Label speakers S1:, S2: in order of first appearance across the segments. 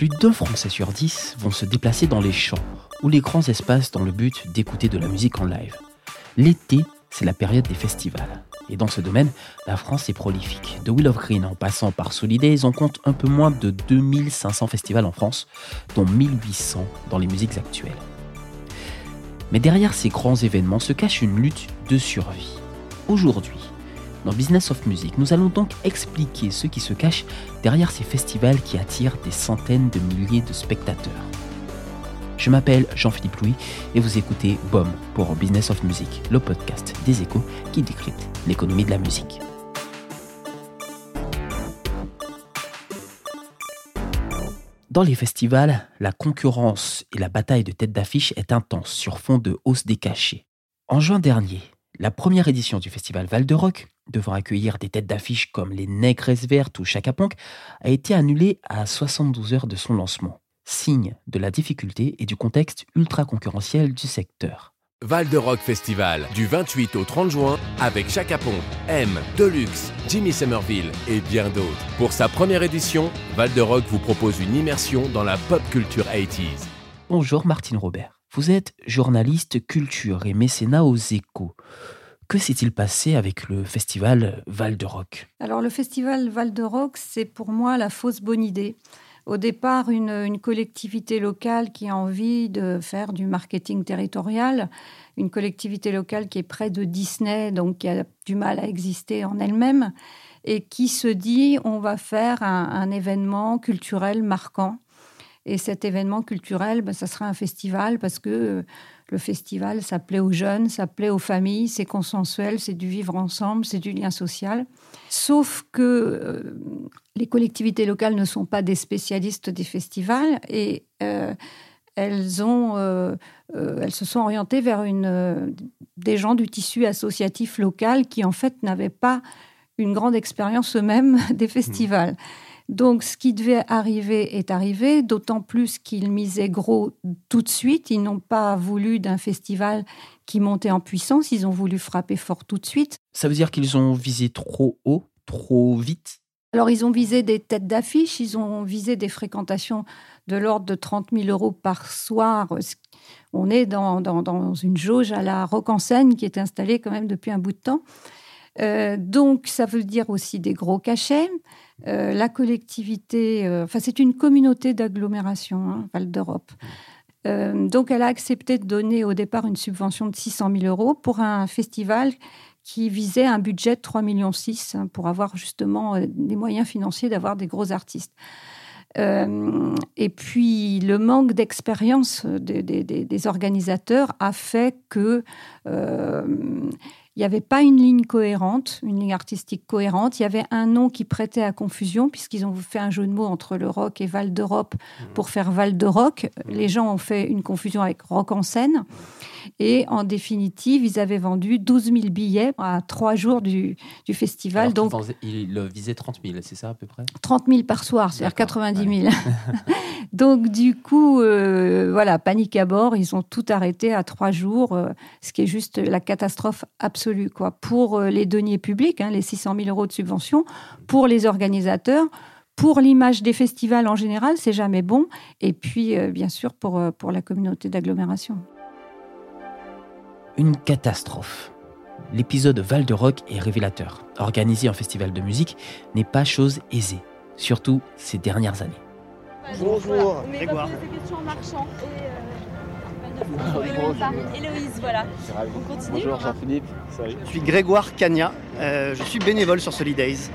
S1: Plus d'un Français sur dix vont se déplacer dans les champs ou les grands espaces dans le but d'écouter de la musique en live. L'été, c'est la période des festivals. Et dans ce domaine, la France est prolifique. De Will of Green en passant par Solidays, on compte un peu moins de 2500 festivals en France, dont 1800 dans les musiques actuelles. Mais derrière ces grands événements se cache une lutte de survie. Aujourd'hui, dans Business of Music, nous allons donc expliquer ce qui se cache derrière ces festivals qui attirent des centaines de milliers de spectateurs. Je m'appelle Jean-Philippe Louis et vous écoutez BOM pour Business of Music, le podcast des échos qui décrypte l'économie de la musique. Dans les festivals, la concurrence et la bataille de tête d'affiche est intense sur fond de hausse des cachets. En juin dernier, la première édition du festival Val de Rock, devant accueillir des têtes d'affiche comme les Négresses Vertes ou Chaka Ponk, a été annulée à 72 heures de son lancement signe de la difficulté et du contexte ultra concurrentiel du secteur.
S2: Val de Rock Festival, du 28 au 30 juin, avec Chaka Ponk, M, Deluxe, Jimmy Somerville et bien d'autres. Pour sa première édition, Val de Rock vous propose une immersion dans la pop culture 80s.
S1: Bonjour Martine Robert. Vous êtes journaliste culture et mécénat aux échos. Que s'est-il passé avec le festival Val de Rock
S3: Alors le festival Val de Rock, c'est pour moi la fausse bonne idée au départ une, collectivité locale qui a envie de faire du marketing territorial, une collectivité locale qui est près de Disney, donc qui a du mal à exister en elle-même, et qui se dit on va faire un, événement culturel marquant. Et cet événement culturel, ben, ça sera un festival parce que le festival, ça plaît aux jeunes, ça plaît aux familles, c'est consensuel, c'est du vivre ensemble, c'est du lien social. Sauf que euh, les collectivités locales ne sont pas des spécialistes des festivals et euh, euh, elles se sont orientées vers des gens du tissu associatif local qui, en fait, n'avaient pas une grande expérience eux-mêmes des festivals. Donc, ce qui devait arriver est arrivé, d'autant plus qu'ils misaient gros tout de suite. Ils n'ont pas voulu d'un festival qui montait en puissance, ils ont voulu frapper fort tout de suite.
S1: Ça veut dire qu'ils ont visé trop haut, trop vite?
S3: Alors, ils ont visé des têtes d'affiche, ils ont visé des fréquentations de l'ordre de 30 000 euros par soir. On est dans, dans, une jauge à la rock en scène qui est installée quand même depuis un bout de temps. Euh, donc, ça veut dire aussi des gros cachets. Euh, la collectivité, euh, enfin c'est une communauté d'agglomération, hein, Val d'Europe. Euh, donc elle a accepté de donner au départ une subvention de 600 000 euros pour un festival qui visait un budget de 3,6 millions hein, pour avoir justement des moyens financiers d'avoir des gros artistes. et puis le manque d'expérience des, organisateurs a fait que il n'y avait pas une ligne cohérente, une ligne artistique cohérente. Il y avait un nom qui prêtait à confusion, puisqu'ils ont fait un jeu de mots entre le rock et Val d'Europe pour faire Val de Rock. Les gens ont fait une confusion avec rock en scène. Et en définitive, ils avaient vendu 12 000 billets à trois jours du, du festival.
S1: donc, il visait 30 000, c'est ça à peu près?
S3: 30 000 par soir, c'est-à-dire 90 000. donc, du coup, euh, voilà, panique à bord. Ils ont tout arrêté à trois jours, euh, ce qui est juste la catastrophe absolue. Quoi. Pour euh, les deniers publics, hein, les 600 000 euros de subvention, pour les organisateurs, pour l'image des festivals en général, c'est jamais bon. Et puis, bien sûr, pour, pour la communauté d'agglomération
S1: une catastrophe. L'épisode Val de Rock est révélateur. Organiser un festival de musique n'est pas chose aisée, surtout ces dernières années.
S4: Bonjour, Grégoire.
S5: Héloïse, voilà. On continue.
S4: Bonjour Jean-Philippe. Je suis Grégoire Cagna, euh, je suis bénévole sur Solidays.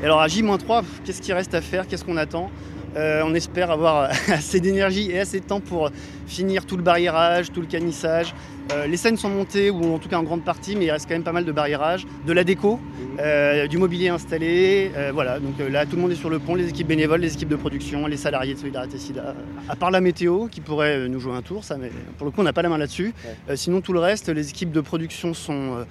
S4: Et alors à J-3, qu'est-ce qui reste à faire? Qu'est-ce qu'on attend? Euh, on espère avoir assez d'énergie et assez de temps pour finir tout le barriérage, tout le canissage. Euh, les scènes sont montées, ou en tout cas en grande partie, mais il reste quand même pas mal de barriérage, de la déco, euh, du mobilier installé. euh, voilà, donc là tout le monde est sur le pont, les équipes bénévoles, les équipes de production, les salariés de Solidarité Sida. À part la météo qui pourrait nous jouer un tour, ça, mais pour le coup on n'a pas la main là-dessus. Sinon tout le reste, les équipes de production sont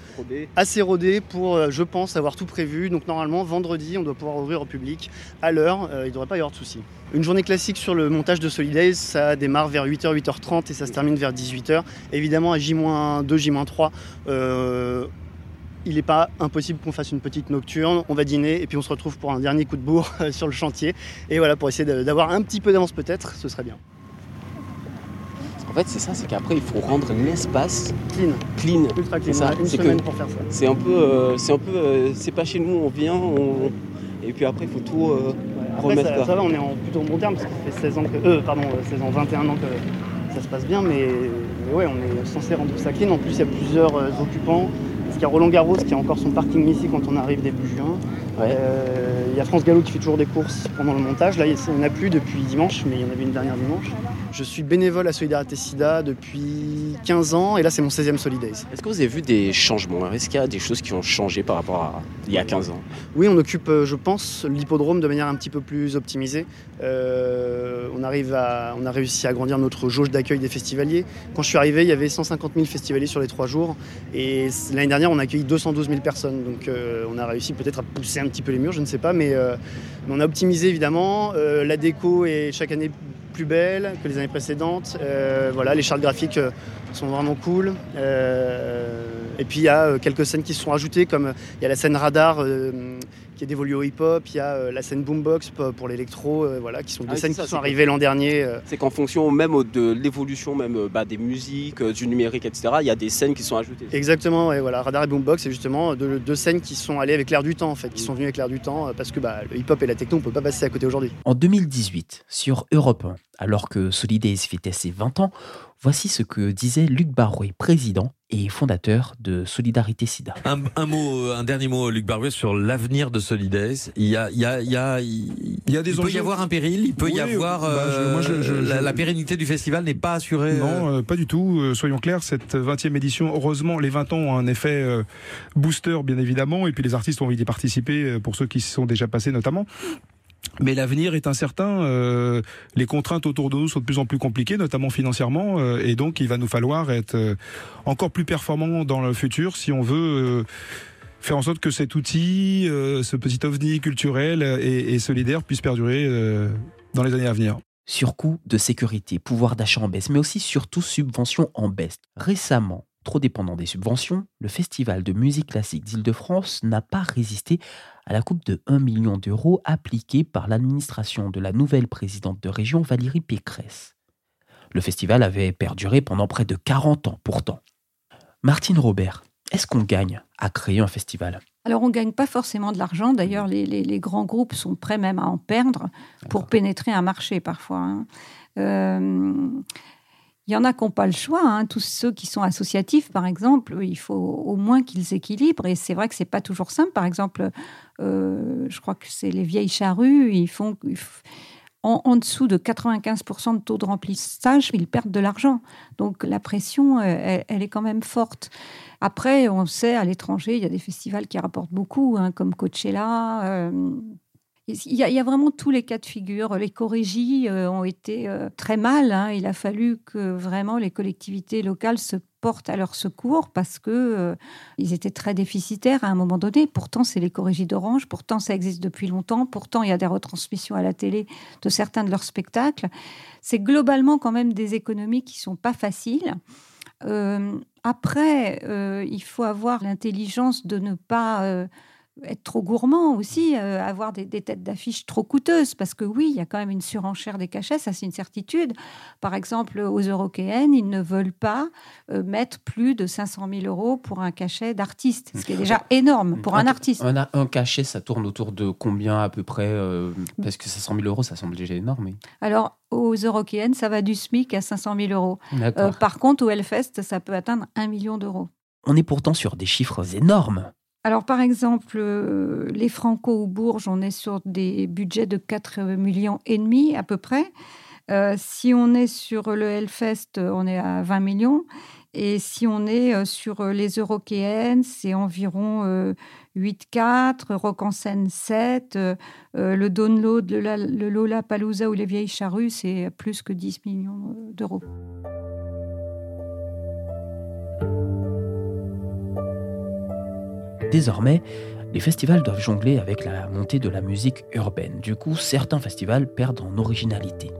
S4: assez rodées pour, je pense, avoir tout prévu. Donc normalement vendredi on doit pouvoir ouvrir au public à l'heure, il ne devrait pas y avoir de soucis. Une journée classique sur le montage de Solidays, ça démarre vers 8h, 8h30 et ça se termine vers 18h. Évidemment, à J-2, J-3, euh, il n'est pas impossible qu'on fasse une petite nocturne. On va dîner et puis on se retrouve pour un dernier coup de bourre sur le chantier. Et voilà, pour essayer d'avoir un petit peu d'avance peut-être, ce serait bien.
S1: En fait, c'est ça, c'est qu'après, il faut rendre l'espace
S4: Clean,
S1: clean.
S4: ultra clean.
S1: C'est ça,
S4: une semaine
S1: que-
S4: pour faire ça.
S1: C'est un peu, euh, c'est un peu, euh, c'est pas chez nous, on vient, on- et puis après, il faut tout euh,
S4: Après,
S1: remettre.
S4: ça, va, on est en plutôt bon terme parce que ça fait 16 ans que, euh, pardon, euh, 16 ans, 21 ans que ça se passe bien, mais, ouais, on est censé rendre ça clean. En plus, il y a plusieurs euh, occupants. Parce qu'il y a Roland Garros qui a encore son parking ici quand on arrive début juin.
S1: Ouais.
S4: Euh, il y a France Gallo qui fait toujours des courses pendant le montage. Là, il n'y en a plus depuis dimanche, mais il y en avait une dernière dimanche. Je suis bénévole à Solidarité Sida depuis 15 ans et là, c'est mon 16e Solidays.
S1: Est-ce que vous avez vu des changements? Est-ce qu'il y a des choses qui ont changé par rapport à il y a 15 ans?
S4: Oui, on occupe, euh, je pense, l'hippodrome de manière un petit peu plus optimisée. Euh, on, arrive à, on a réussi à agrandir notre jauge d'accueil des festivaliers. Quand je suis arrivé, il y avait 150 000 festivaliers sur les trois jours. Et l'année dernière, on a accueilli 212 000 personnes. Donc euh, on a réussi peut-être à pousser un petit peu les murs, je ne sais pas. Mais, euh, mais on a optimisé évidemment. Euh, la déco est chaque année plus belle que les années précédentes. Euh, voilà, les chartes graphiques sont vraiment cool. Euh, et puis il y a euh, quelques scènes qui se sont ajoutées, comme il y a la scène radar euh, qui est dévolue au hip-hop, il y a euh, la scène boombox pour, l'électro, euh, voilà, qui sont des
S1: Ah,
S4: scènes
S1: ça,
S4: qui sont arrivées l'an dernier. euh.
S1: C'est qu'en fonction même de l'évolution même bah, des musiques, du numérique, etc. Il y a des scènes qui sont ajoutées.
S4: Exactement, ouais, voilà, radar et boombox, c'est justement deux, deux scènes qui sont allées avec l'air du temps, en fait, qui sont venues avec l'air du temps, parce que bah, le hip-hop et la techno, on peut pas passer à côté aujourd'hui.
S1: En 2018, sur Europe 1, alors que Solidays fêtait ses 20 ans, voici ce que disait Luc Barouet, président et fondateur de Solidarité Sida.
S5: Un, un mot, un dernier mot, Luc Barouet, sur l'avenir de Solidays. Il y a, il y a, il y a, il,
S6: Il y a des
S5: peut y avoir un péril. Il peut y avoir.
S6: bah, je-
S5: euh,
S6: moi, je- je-
S5: la,
S6: je-
S5: la pérennité du festival n'est pas assurée. euh,
S6: Non, euh, pas du tout. Euh, soyons clairs, cette 20e édition, heureusement, les 20 ans ont un effet euh, booster, bien évidemment, et puis les artistes ont envie d'y participer, euh, pour ceux qui s'y sont déjà passés notamment. Mais l'avenir est incertain. euh, les contraintes autour de nous sont de plus en plus compliquées, notamment financièrement, euh, et donc il va nous falloir être euh, encore plus performants dans le futur si on veut. faire en sorte que cet outil, ce petit ovni culturel et, et solidaire puisse perdurer dans les années à venir.
S1: Surcoût de sécurité, pouvoir d'achat en baisse, mais aussi surtout subventions en baisse. Récemment, trop dépendant des subventions, le Festival de musique classique d'Île-de-France n'a pas résisté à la coupe de 1 million d'euros appliquée par l'administration de la nouvelle présidente de région Valérie Pécresse. Le festival avait perduré pendant près de 40 ans pourtant. Martine Robert, est-ce qu'on gagne à créer un festival?
S3: Alors, on ne gagne pas forcément de l'argent. D'ailleurs, les, les- les grands groupes sont prêts même à en perdre pour pénétrer un marché parfois. hein. Euh, Il y en a qui n'ont pas le choix. hein. Tous ceux qui sont associatifs, par exemple, il faut au moins qu'ils équilibrent. Et c'est vrai que c'est pas toujours simple. Par exemple, euh, je crois que c'est les vieilles charrues. Ils font en, dessous de 95% de taux de remplissage, ils perdent de l'argent. Donc la pression, euh, elle, elle est quand même forte. Après, on sait, à l'étranger, il y a des festivals qui rapportent beaucoup, hein, comme Coachella. euh, il y, a, vraiment tous les cas de figure. Les corrégies euh, ont été euh, très mal. hein. Il a fallu que vraiment les collectivités locales se portent à leur secours parce que euh, ils étaient très déficitaires à un moment donné. Pourtant, c'est les corrégies d'Orange. Pourtant, ça existe depuis longtemps. Pourtant, il y a des retransmissions à la télé de certains de leurs spectacles. C'est globalement quand même des économies qui sont pas faciles. Euh, après, euh, il faut avoir l'intelligence de ne pas être trop gourmand aussi, euh, avoir des, des têtes d'affiche trop coûteuses, parce que oui, il y a quand même une surenchère des cachets, ça c'est une certitude. Par exemple, aux Européennes, ils ne veulent pas euh, mettre plus de 500 000 euros pour un cachet d'artiste, ce qui est déjà énorme pour un artiste.
S1: Un, un cachet, ça tourne autour de combien à peu près euh, Parce que 500 000 euros, ça semble déjà énorme. mais-
S3: Alors, aux Européennes, ça va du SMIC à 500 000 euros. Euh, par contre, au Hellfest, ça peut atteindre 1 million d'euros.
S1: On est pourtant sur des chiffres énormes.
S3: Alors, par exemple, euh, les Franco ou Bourges, on est sur des budgets de 4 millions et demi à peu près. Euh, si on est sur le Hellfest, on est à 20 millions. Et si on est euh, sur les Eurokéennes, c'est environ 8-4, Rock en scène 7, le Download, le, Lola Palooza ou les Vieilles Charrues, c'est plus que 10 millions d'euros.
S1: Désormais, les festivals doivent jongler avec la montée de la musique urbaine. Du coup, certains festivals perdent en originalité.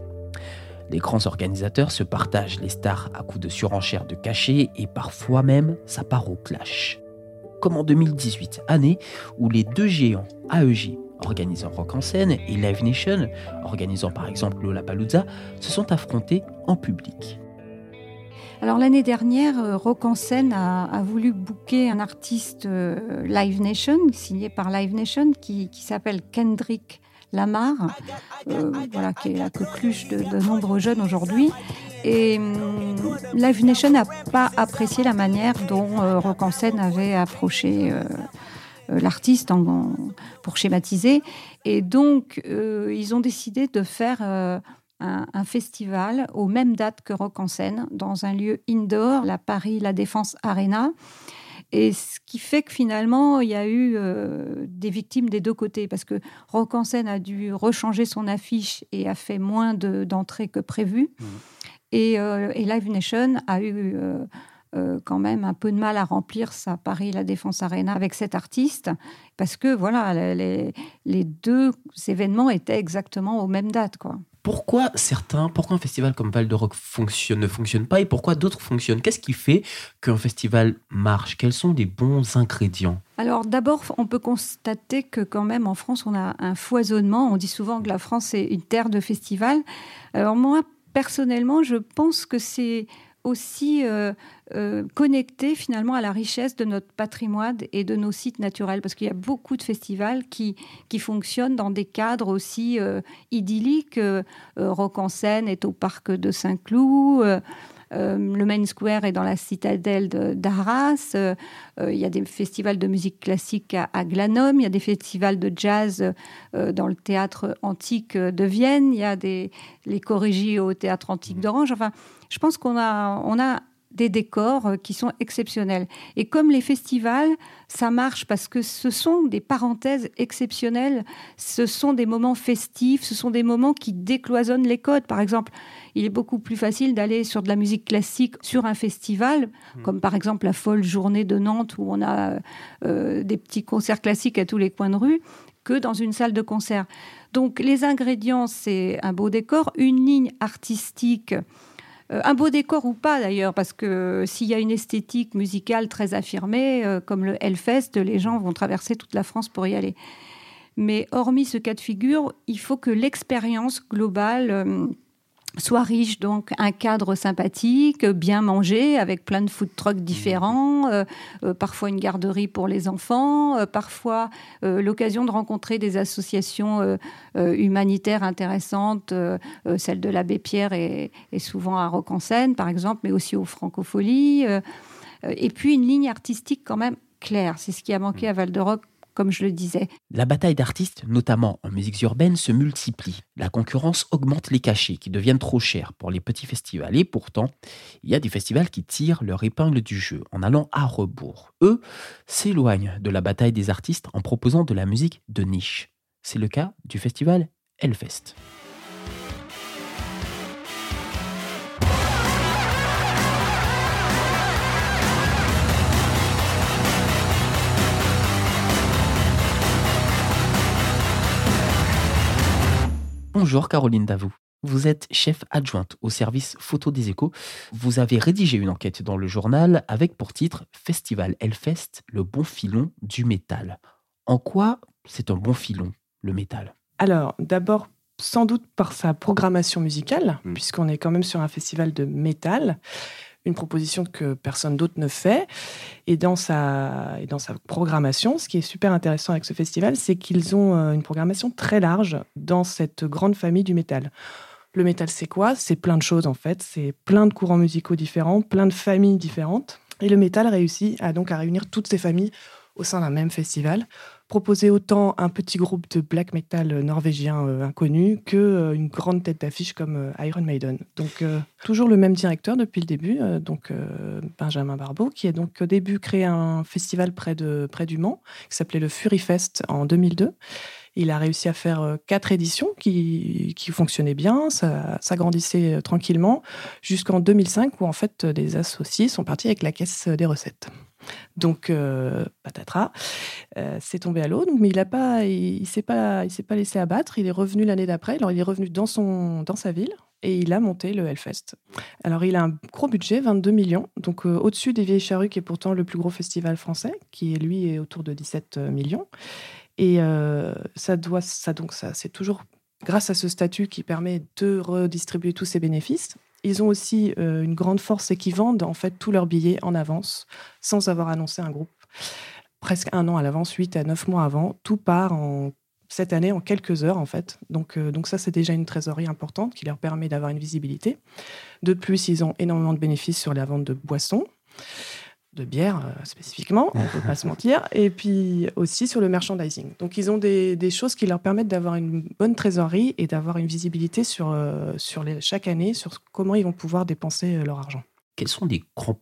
S1: Les grands organisateurs se partagent les stars à coups de surenchère de cachets et parfois même ça part au clash. Comme en 2018, année où les deux géants AEG organisant Rock en scène et Live Nation, organisant par exemple Lollapalooza, se sont affrontés en public.
S3: Alors l'année dernière, euh, Rock en scène a, voulu booker un artiste euh, Live Nation, signé par Live Nation, qui, s'appelle Kendrick Lamar, euh, voilà, qui est la coqueluche de, nombreux jeunes aujourd'hui. Et hum, Live Nation n'a pas apprécié la manière dont Rock en scène avait approché l'artiste pour schématiser. Et donc, ils ont décidé de faire un, festival aux mêmes dates que Rock en scène, dans un lieu indoor, la Paris La Défense Arena. Et ce qui fait que finalement, il y a eu euh, des victimes des deux côtés, parce que Rock en scène a dû rechanger son affiche et a fait moins d'entrées que prévu. Mmh. Euh, et, Live Nation a eu euh, quand même un peu de mal à remplir sa Paris La Défense Arena avec cet artiste, parce que voilà, les, les deux événements étaient exactement aux mêmes dates. Quoi
S1: pourquoi certains, pourquoi un festival comme Val de Rock ne fonctionne pas et pourquoi d'autres fonctionnent? Qu'est-ce qui fait qu'un festival marche? Quels sont les bons ingrédients?
S3: Alors d'abord, on peut constater que quand même en France, on a un foisonnement. On dit souvent que la France est une terre de festivals. Alors moi, personnellement, je pense que c'est aussi euh, euh, connecté finalement à la richesse de notre patrimoine et de nos sites naturels, parce qu'il y a beaucoup de festivals qui, qui fonctionnent dans des cadres aussi euh, idylliques. Rock en scène est au parc de Saint-Cloud. Le Main Square est dans la citadelle d'Arras. il y a des festivals de musique classique à, à Glanum. Il y a des festivals de jazz dans le théâtre antique de Vienne. Il y a des, les chorégies au théâtre antique d'Orange. Enfin, je pense qu'on a, on a des décors euh, qui sont exceptionnels. Et comme les festivals, ça marche parce que ce sont des parenthèses exceptionnelles, ce sont des moments festifs, ce sont des moments qui décloisonnent les codes. Par exemple, il est beaucoup plus facile d'aller sur de la musique classique sur un festival, mmh. comme par exemple la folle journée de Nantes où on a euh, des petits concerts classiques à tous les coins de rue, que dans une salle de concert. Donc les ingrédients, c'est un beau décor, une ligne artistique un beau décor ou pas d'ailleurs, parce que s'il y a une esthétique musicale très affirmée, euh, comme le Hellfest, les gens vont traverser toute la France pour y aller. Mais hormis ce cas de figure, il faut que l'expérience globale euh, soit riche, donc un cadre sympathique, bien mangé, avec plein de food trucks différents, euh, euh, parfois une garderie pour les enfants, euh, parfois l'occasion de rencontrer des associations humanitaires intéressantes, celle de l'abbé Pierre est, souvent à Rock en Seine, par exemple, mais aussi aux Francopholies, et puis une ligne artistique quand même claire. C'est ce qui a manqué à Val de Rock comme je le disais.
S1: La bataille d'artistes, notamment en musique urbaine, se multiplie. La concurrence augmente les cachets qui deviennent trop chers pour les petits festivals. Et pourtant, il y a des festivals qui tirent leur épingle du jeu en allant à rebours. Eux s'éloignent de la bataille des artistes en proposant de la musique de niche. C'est le cas du festival Hellfest. Bonjour Caroline Davou. Vous êtes chef adjointe au service photo des échos. Vous avez rédigé une enquête dans le journal avec pour titre Festival Hellfest, le bon filon du métal. En quoi c'est un bon filon, le métal?
S7: Alors, d'abord, sans doute par sa programmation musicale, mmh. puisqu'on est quand même sur un festival de métal une proposition que personne d'autre ne fait. Et dans, sa, et dans sa programmation, ce qui est super intéressant avec ce festival, c'est qu'ils ont euh, une programmation très large dans cette grande famille du métal. Le métal, c'est quoi? C'est plein de choses en fait. C'est plein de courants musicaux différents, plein de familles différentes. Et le métal réussit à donc à réunir toutes ces familles au sein d'un même festival, proposer autant un petit groupe de black metal norvégien euh, inconnu que euh, une grande tête d'affiche comme euh, Iron Maiden. Donc toujours le même directeur depuis le début, donc Benjamin Barbeau, qui a donc au début créé un festival près de près du Mans qui s'appelait le Fury Fest en 2002. Il a réussi à faire quatre éditions qui, qui fonctionnaient bien, ça s'agrandissait tranquillement, jusqu'en 2005 où en fait les associés sont partis avec la caisse des recettes. Donc, euh, patatras, euh, c'est tombé à l'eau. Mais il ne pas, il, s'est pas, il s'est pas laissé abattre. Il est revenu l'année d'après. Alors, il est revenu dans son, dans sa ville et il a monté le Hellfest. Alors, il a un gros budget, 22 millions, donc euh, au-dessus des Vieilles Charrues, qui est pourtant le plus gros festival français, qui lui est autour de 17 millions. Et ça doit, ça donc ça, c'est toujours grâce à ce statut qui permet de redistribuer tous ces bénéfices. Ils ont aussi euh, une grande force, c'est qu'ils vendent en fait tous leurs billets en avance, sans avoir annoncé un groupe. Presque un an à l'avance, 8 à 9 mois avant, tout part en, cette année en quelques heures en fait. Donc, euh, donc ça, c'est déjà une trésorerie importante qui leur permet d'avoir une visibilité. De plus, ils ont énormément de bénéfices sur la vente de boissons de bière euh, spécifiquement, on ne peut pas se mentir, et puis aussi sur le merchandising. Donc ils ont des, choses qui leur permettent d'avoir une bonne trésorerie et d'avoir une visibilité sur, euh, sur les, chaque année sur comment ils vont pouvoir dépenser euh, leur argent.
S1: Quels sont les grands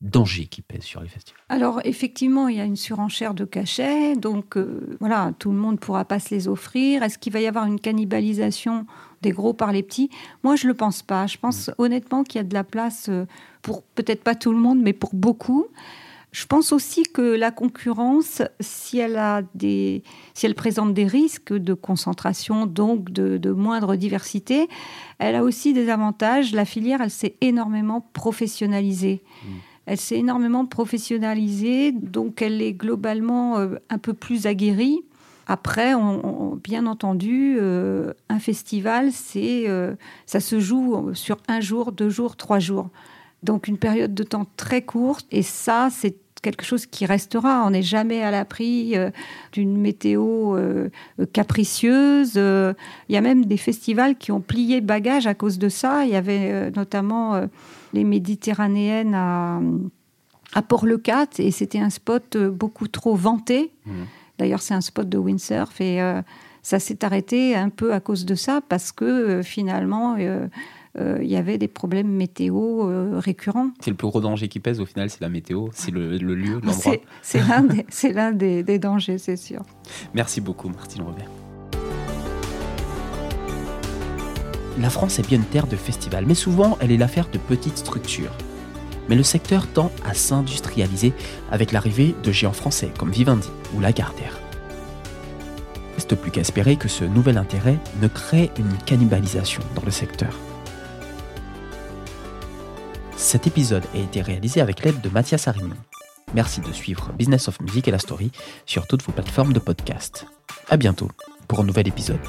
S1: dangers qui pèsent sur les festivals?
S3: Alors effectivement, il y a une surenchère de cachets, donc voilà, tout le monde ne pourra pas se les offrir. Est-ce qu'il va y avoir une cannibalisation des gros par les petits. Moi, je ne le pense pas. Je pense mm. honnêtement qu'il y a de la place euh, pour peut-être pas tout le monde, mais pour beaucoup. Je pense aussi que la concurrence, si elle, a des, si elle présente des risques de concentration, donc de, moindre diversité, elle a aussi des avantages. La filière, elle s'est énormément professionnalisée. Mm. Elle s'est énormément professionnalisée, donc elle est globalement euh, un peu plus aguerrie. Après, bien entendu, euh, un festival, c'est, euh, ça se joue sur un jour, deux jours, trois jours. Donc une période de temps très courte. Et ça, c'est quelque chose qui restera. On n'est jamais à l'abri euh, d'une météo capricieuse. Il y a même des festivals qui ont plié bagage à cause de ça. Il y avait notamment les Méditerranéennes à, Port-le-Cat et c'était un spot beaucoup trop vanté. Mmh. D'ailleurs, c'est un spot de windsurf et euh, ça s'est arrêté un peu à cause de ça parce que euh, finalement, euh, il y avait des problèmes météo récurrents.
S1: C'est le plus gros danger qui pèse au final, c'est la météo, c'est le, lieu, l'endroit.
S3: C'est l'un des, des, dangers, c'est sûr.
S1: Merci beaucoup, Martine Robert. La France est bien une terre de festivals, mais souvent elle est l'affaire de petites structures mais le secteur tend à s'industrialiser avec l'arrivée de géants français comme Vivendi ou Lagardère. Reste plus qu'à espérer que ce nouvel intérêt ne crée une cannibalisation dans le secteur. Cet épisode a été réalisé avec l'aide de Mathias Arignon. Merci de suivre Business of Music et la Story sur toutes vos plateformes de podcast. À bientôt pour un nouvel épisode.